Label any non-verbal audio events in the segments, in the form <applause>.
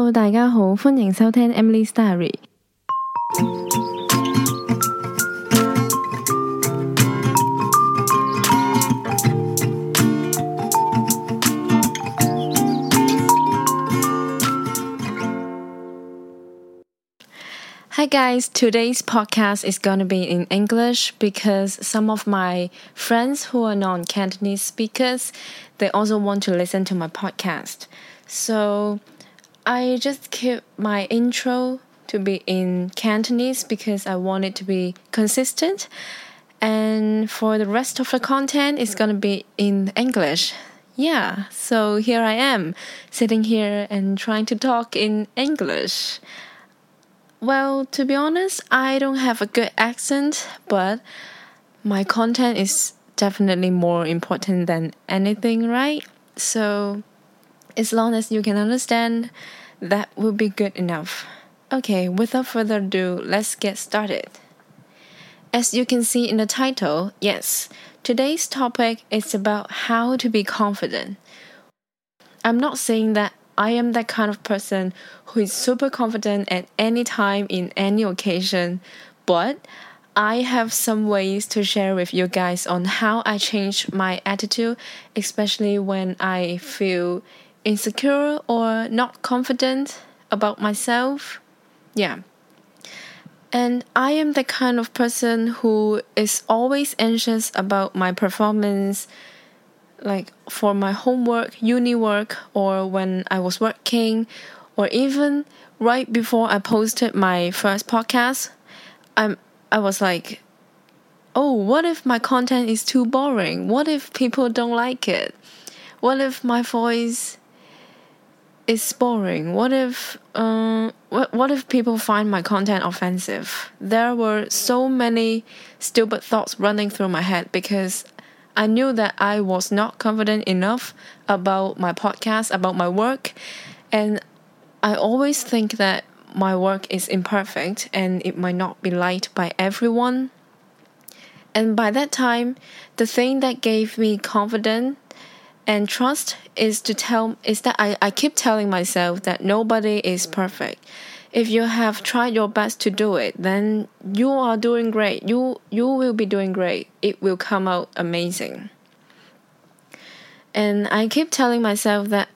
Hello，大家好，欢迎收听 Emily's Diary。Hi guys, today's podcast is gonna be in English because some of my friends who are non-Cantonese speakers, they also want to listen to my podcast. So I just keep my intro to be in Cantonese because I want it to be consistent. And for the rest of the content, it's gonna be in English. Yeah, so here I am, sitting here and trying to talk in English. Well, to be honest, I don't have a good accent, but my content is definitely more important than anything, right? So, as long as you can understand, that will be good enough. Okay, without further ado, let's get started. As you can see in the title, yes, today's topic is about how to be confident. I'm not saying that I am that kind of person who is super confident at any time in any occasion, but I have some ways to share with you guys on how I change my attitude, especially when I feel insecure or not confident about myself. Yeah. And I am the kind of person who is always anxious about my performance, like for my homework, uni work, or when I was working, or even right before I posted my first podcast. I'm I was like, oh, what if my content is too boring? What if people don't like it? What if my voice is boring? What if um what what if people find my content offensive? There were so many stupid thoughts running through my head because I knew that I was not confident enough about my podcast, about my work, and I always think that my work is imperfect and it might not be liked by everyone. And by that time, the thing that gave me confidence and trust is to tell is that I, I keep telling myself that nobody is perfect. If you have tried your best to do it, then you are doing great. You you will be doing great. It will come out amazing. And I keep telling myself that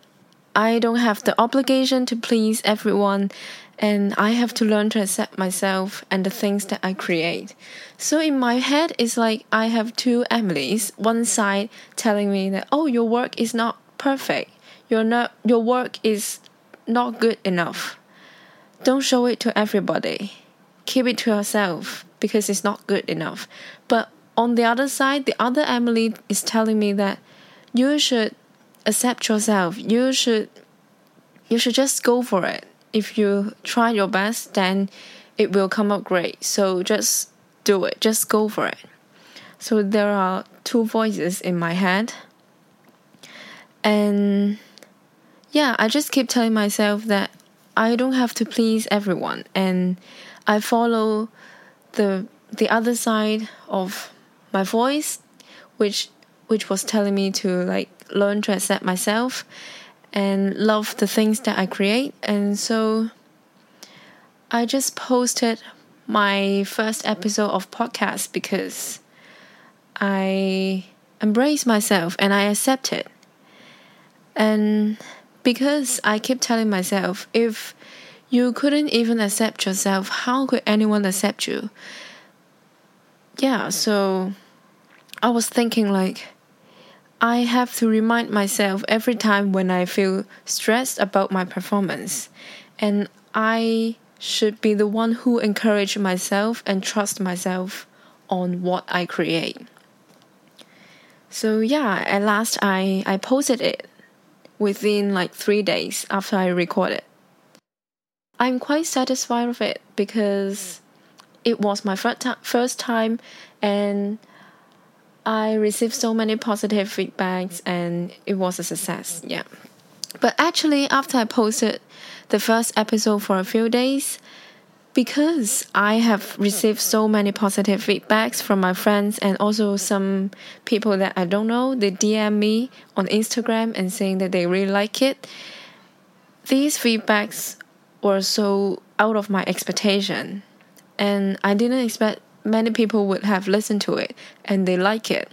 I don't have the obligation to please everyone and I have to learn to accept myself and the things that I create. So in my head, it's like I have two Emilys. One side telling me that oh, your work is not perfect. You're not. Your work is not good enough. Don't show it to everybody. Keep it to yourself because it's not good enough. But on the other side, the other Emily is telling me that you should accept yourself. You should. You should just go for it if you try your best, then it will come out great. So just do it, just go for it. So there are two voices in my head. And yeah, I just keep telling myself that I don't have to please everyone and I follow the the other side of my voice which which was telling me to like learn to accept myself and love the things that I create. And so I just posted my first episode of podcast because I embrace myself and I accept it. And because I keep telling myself, if you couldn't even accept yourself, how could anyone accept you? Yeah, so I was thinking like I have to remind myself every time when I feel stressed about my performance. And I should be the one who encourage myself and trust myself on what I create. So yeah, at last I, I posted it within like three days after I recorded. I'm quite satisfied with it because it was my first, first time and I received so many positive feedbacks and it was a success. Yeah. But actually, after I posted the first episode for a few days, because I have received so many positive feedbacks from my friends and also some people that I don't know, they DM me on Instagram and saying that they really like it. These feedbacks were so out of my expectation, and I didn't expect many people would have listened to it and they like it.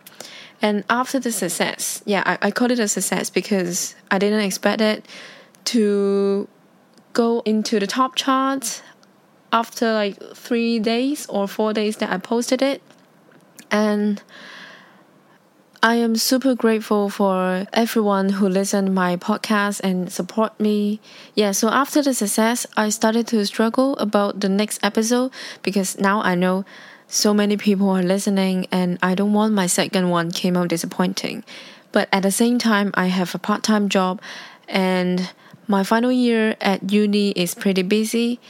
And after the success, yeah, I, I call it a success because I didn't expect it to go into the top charts after like three days or four days that I posted it. And I am super grateful for everyone who listened my podcast and support me. Yeah, so after the success, I started to struggle about the next episode because now I know so many people are listening and I don't want my second one came out disappointing. But at the same time, I have a part-time job and my final year at uni is pretty busy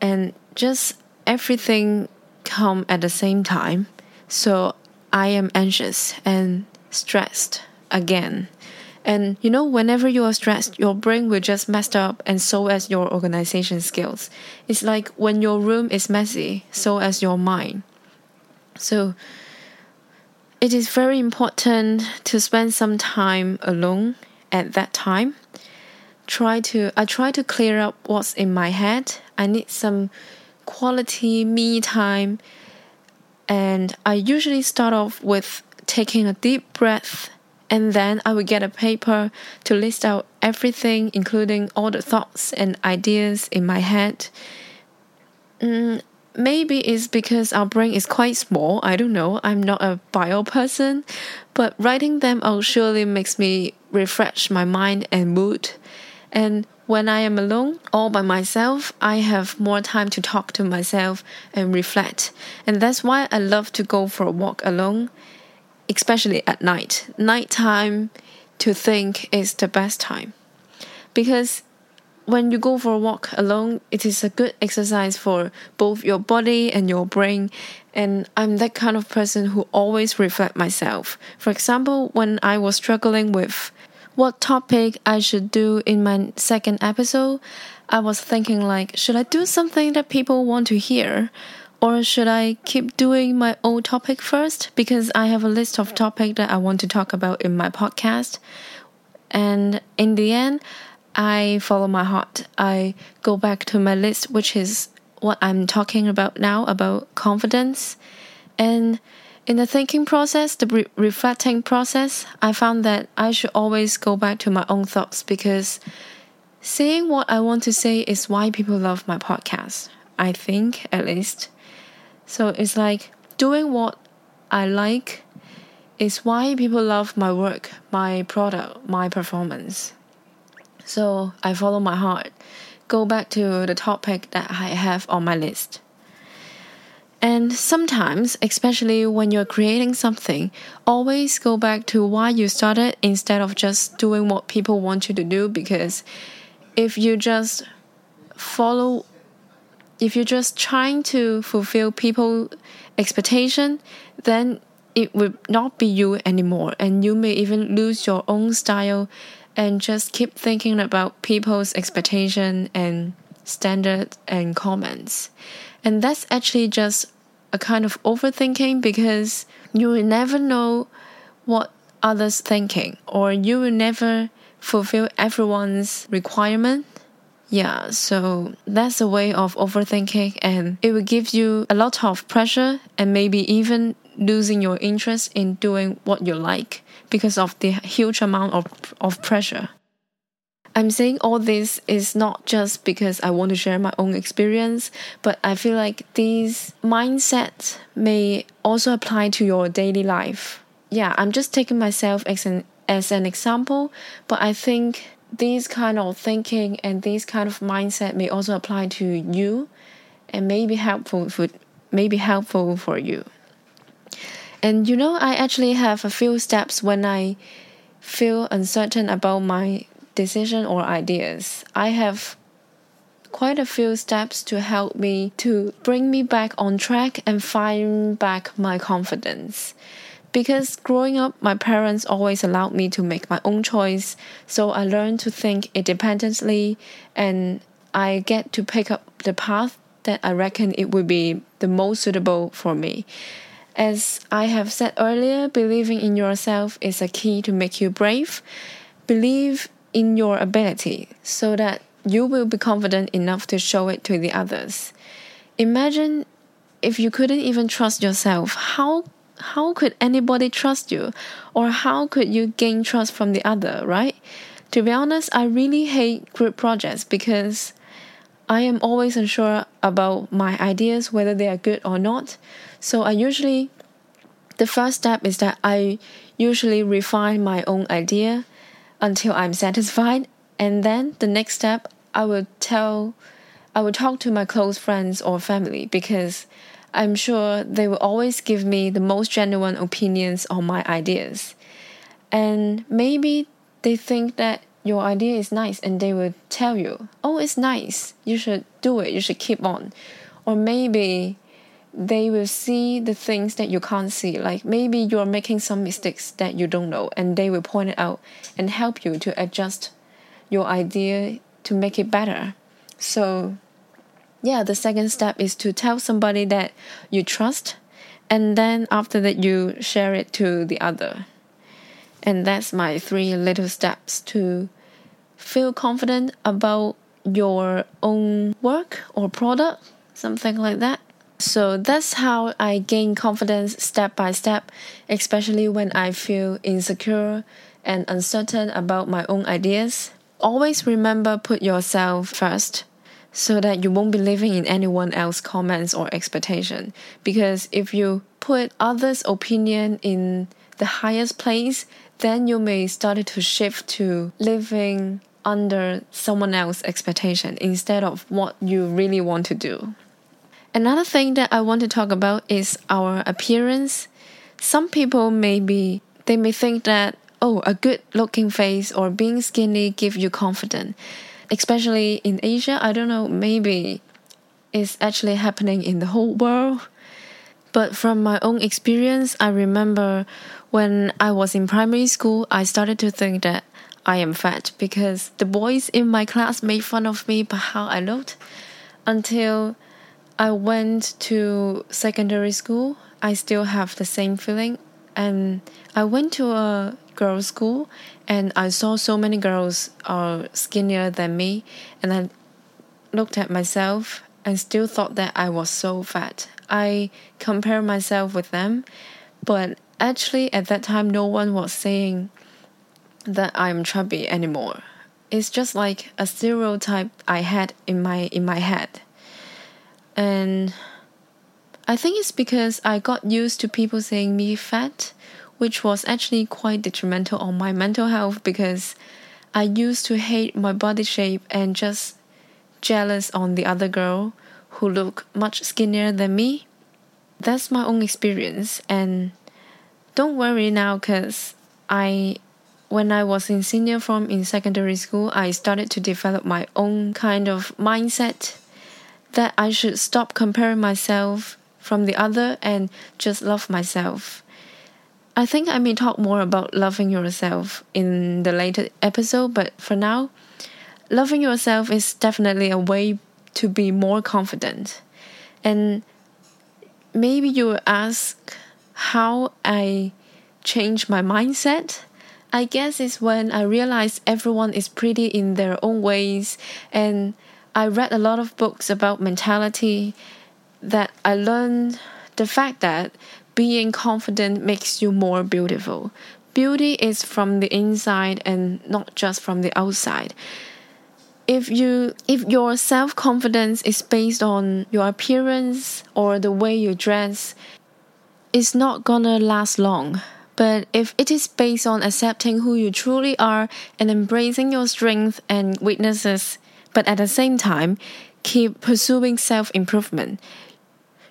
and just everything come at the same time. So I am anxious and stressed again. And you know, whenever you are stressed, your brain will just mess up, and so as your organization skills. It's like when your room is messy, so as your mind. So it is very important to spend some time alone at that time. Try to I try to clear up what's in my head. I need some quality me time and I usually start off with taking a deep breath, and then I would get a paper to list out everything, including all the thoughts and ideas in my head. Mm, maybe it's because our brain is quite small. I don't know. I'm not a bio person, but writing them out surely makes me refresh my mind and mood. And when I am alone, all by myself, I have more time to talk to myself and reflect. And that's why I love to go for a walk alone, especially at night. Nighttime to think is the best time. Because when you go for a walk alone, it is a good exercise for both your body and your brain. And I'm that kind of person who always reflect myself. For example, when I was struggling with what topic I should do in my second episode, I was thinking like, should I do something that people want to hear? Or should I keep doing my old topic first? Because I have a list of topics that I want to talk about in my podcast. And in the end, I follow my heart. I go back to my list, which is what I'm talking about now about confidence. And in the thinking process, the re- reflecting process, I found that I should always go back to my own thoughts because saying what I want to say is why people love my podcast. I think, at least. So it's like doing what I like is why people love my work, my product, my performance. So I follow my heart, go back to the topic that I have on my list. And sometimes, especially when you're creating something, always go back to why you started instead of just doing what people want you to do. Because if you just follow, if you're just trying to fulfill people' expectation, then it would not be you anymore, and you may even lose your own style and just keep thinking about people's expectation and standard and comments. And that's actually just a kind of overthinking because you will never know what others thinking or you will never fulfill everyone's requirement. Yeah, so that's a way of overthinking and it will give you a lot of pressure and maybe even losing your interest in doing what you like because of the huge amount of, of pressure. I'm saying all this is not just because I want to share my own experience, but I feel like these mindsets may also apply to your daily life. Yeah, I'm just taking myself as an as an example, but I think these kind of thinking and these kind of mindset may also apply to you and may be helpful for may be helpful for you. And you know, I actually have a few steps when I feel uncertain about my decision or ideas. I have quite a few steps to help me to bring me back on track and find back my confidence. Because growing up, my parents always allowed me to make my own choice, so I learned to think independently and I get to pick up the path that I reckon it would be the most suitable for me. As I have said earlier, believing in yourself is a key to make you brave. Believe in your ability so that you will be confident enough to show it to the others. Imagine if you couldn't even trust yourself, how how could anybody trust you or how could you gain trust from the other, right? To be honest, I really hate group projects because I am always unsure about my ideas whether they are good or not. So I usually the first step is that I usually refine my own idea until I'm satisfied and then the next step I will tell I will talk to my close friends or family because I'm sure they will always give me the most genuine opinions on my ideas. And maybe they think that your idea is nice and they will tell you, oh, it's nice, you should do it, you should keep on. Or maybe they will see the things that you can't see, like maybe you're making some mistakes that you don't know, and they will point it out and help you to adjust your idea to make it better. So yeah, the second step is to tell somebody that you trust, and then after that, you share it to the other. And that's my three little steps to feel confident about your own work or product, something like that. So that's how I gain confidence step by step, especially when I feel insecure and uncertain about my own ideas. Always remember put yourself first so that you won't be living in anyone else's comments or expectation. Because if you put others' opinion in the highest place, then you may start to shift to living under someone else's expectation instead of what you really want to do. Another thing that I want to talk about is our appearance. Some people may be they may think that oh a good looking face or being skinny give you confidence especially in Asia. I don't know, maybe it's actually happening in the whole world. But from my own experience, I remember when I was in primary school, I started to think that I am fat because the boys in my class made fun of me by how I looked. Until I went to secondary school, I still have the same feeling. And I went to a girls' school, and I saw so many girls are skinnier than me, and I looked at myself and still thought that I was so fat. I compared myself with them, but actually at that time no one was saying that I'm chubby anymore. It's just like a stereotype I had in my in my head. And I think it's because I got used to people saying me fat which was actually quite detrimental on my mental health because I used to hate my body shape and just jealous on the other girl who looked much skinnier than me. That's my own experience and don't worry now cuz I when I was in senior form in secondary school, I started to develop my own kind of mindset that I should stop comparing myself from the other and just love myself. I think I may talk more about loving yourself in the later episode, but for now, loving yourself is definitely a way to be more confident. And maybe you ask how I changed my mindset. I guess it's when I realized everyone is pretty in their own ways, and I read a lot of books about mentality that I learned the fact that being confident makes you more beautiful. Beauty is from the inside and not just from the outside. If you if your self-confidence is based on your appearance or the way you dress, it's not gonna last long. But if it is based on accepting who you truly are and embracing your strengths and weaknesses, but at the same time, keep pursuing self improvement,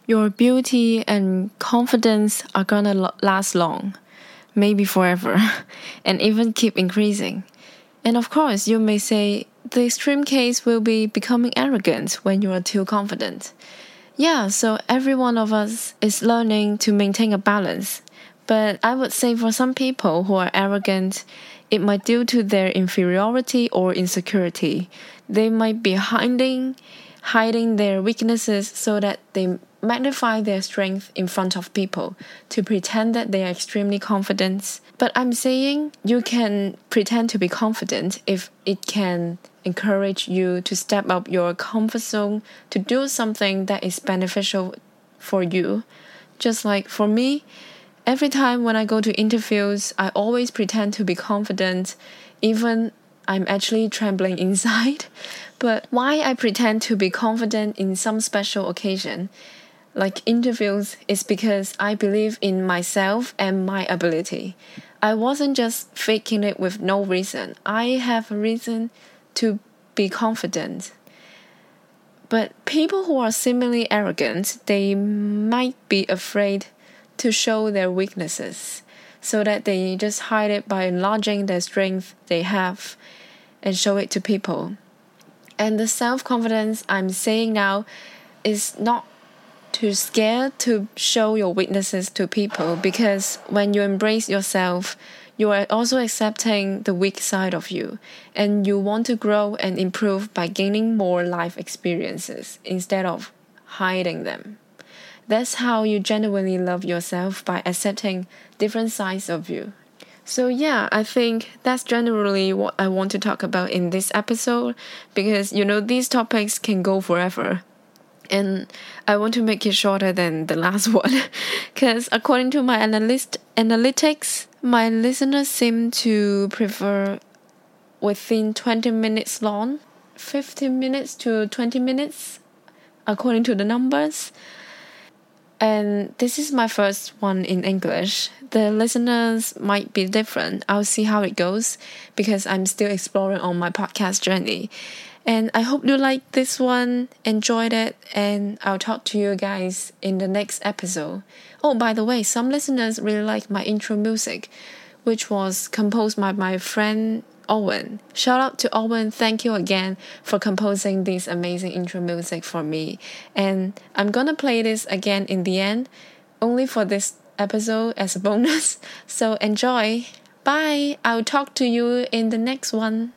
your beauty and confidence are gonna last long, maybe forever, <laughs> and even keep increasing. And of course, you may say the extreme case will be becoming arrogant when you are too confident. Yeah, so every one of us is learning to maintain a balance. But I would say for some people who are arrogant, it might due to their inferiority or insecurity. They might be hiding hiding their weaknesses so that they magnify their strength in front of people to pretend that they are extremely confident. But I'm saying you can pretend to be confident if it can encourage you to step up your comfort zone to do something that is beneficial for you. Just like for me, every time when I go to interviews, I always pretend to be confident, even I'm actually trembling <laughs> inside. But why I pretend to be confident in some special occasion, like interviews, is because I believe in myself and my ability. I wasn't just faking it with no reason. I have a reason to be confident. But people who are similarly arrogant, they might be afraid to show their weaknesses so that they just hide it by enlarging the strength they have and show it to people. And the self confidence I'm saying now is not too scared to show your weaknesses to people because when you embrace yourself, you are also accepting the weak side of you and you want to grow and improve by gaining more life experiences instead of hiding them. That's how you genuinely love yourself by accepting different sides of you. So, yeah, I think that's generally what I want to talk about in this episode because you know, these topics can go forever. And I want to make it shorter than the last <laughs> one because, according to my analyst analytics, my listeners seem to prefer within 20 minutes long, 15 minutes to 20 minutes, according to the numbers. And this is my first one in English. The listeners might be different. I'll see how it goes because I'm still exploring on my podcast journey. And I hope you like this one, enjoyed it, and I'll talk to you guys in the next episode. Oh, by the way, some listeners really like my intro music, which was composed by my friend Owen. Shout out to Owen. Thank you again for composing this amazing intro music for me. And I'm gonna play this again in the end, only for this episode as a bonus. <laughs> So enjoy. Bye. I'll talk to you in the next one.